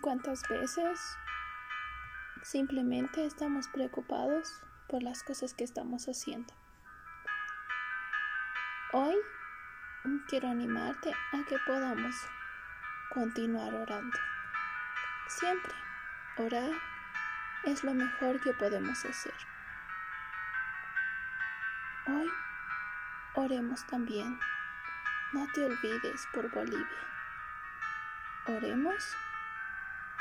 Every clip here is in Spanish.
¿Cuántas veces simplemente estamos preocupados por las cosas que estamos haciendo? Hoy quiero animarte a que podamos continuar orando. Siempre orar es lo mejor que podemos hacer. Hoy oremos también. No te olvides por Bolivia. Oremos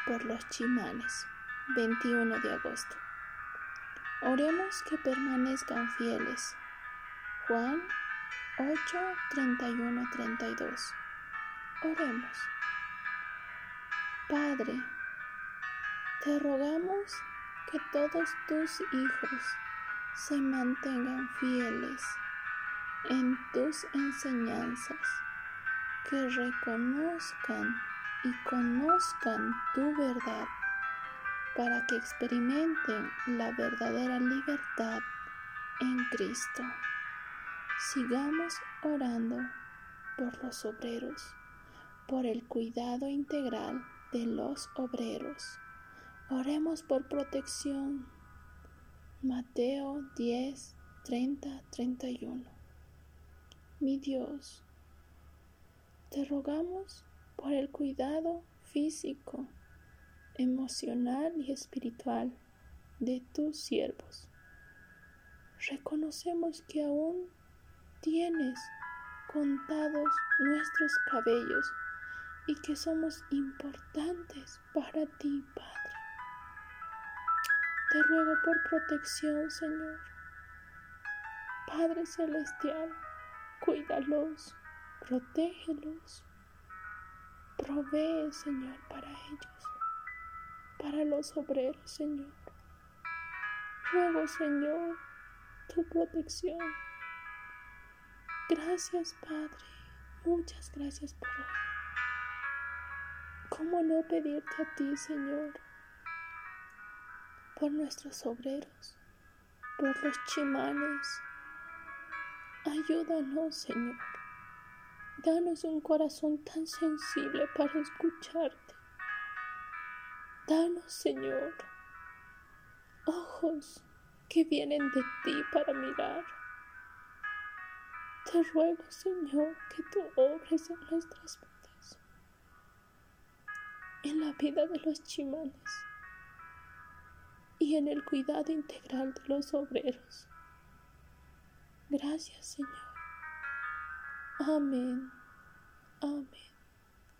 por los chimanes, 21 de agosto. Oremos que permanezcan fieles. Juan 8, 31, 32. Oremos. Padre, te rogamos que todos tus hijos se mantengan fieles en tus enseñanzas, que reconozcan y conozcan tu verdad para que experimenten la verdadera libertad en Cristo. Sigamos orando por los obreros, por el cuidado integral de los obreros. Oremos por protección. Mateo 10, 30, 31. Mi Dios, te rogamos por el cuidado físico, emocional y espiritual de tus siervos. Reconocemos que aún tienes contados nuestros cabellos y que somos importantes para ti, Padre. Te ruego por protección, Señor. Padre Celestial, cuídalos, protégelos Provee, Señor, para ellos, para los obreros, Señor. Ruego, Señor, tu protección. Gracias, Padre. Muchas gracias por hoy. ¿Cómo no pedirte a ti, Señor, por nuestros obreros, por los chimanes? Ayúdanos, Señor. Danos un corazón tan sensible para escucharte. Danos, Señor, ojos que vienen de ti para mirar. Te ruego, Señor, que tú obres en nuestras vidas, en la vida de los chimanes y en el cuidado integral de los obreros. Gracias, Señor. Amen. Amen.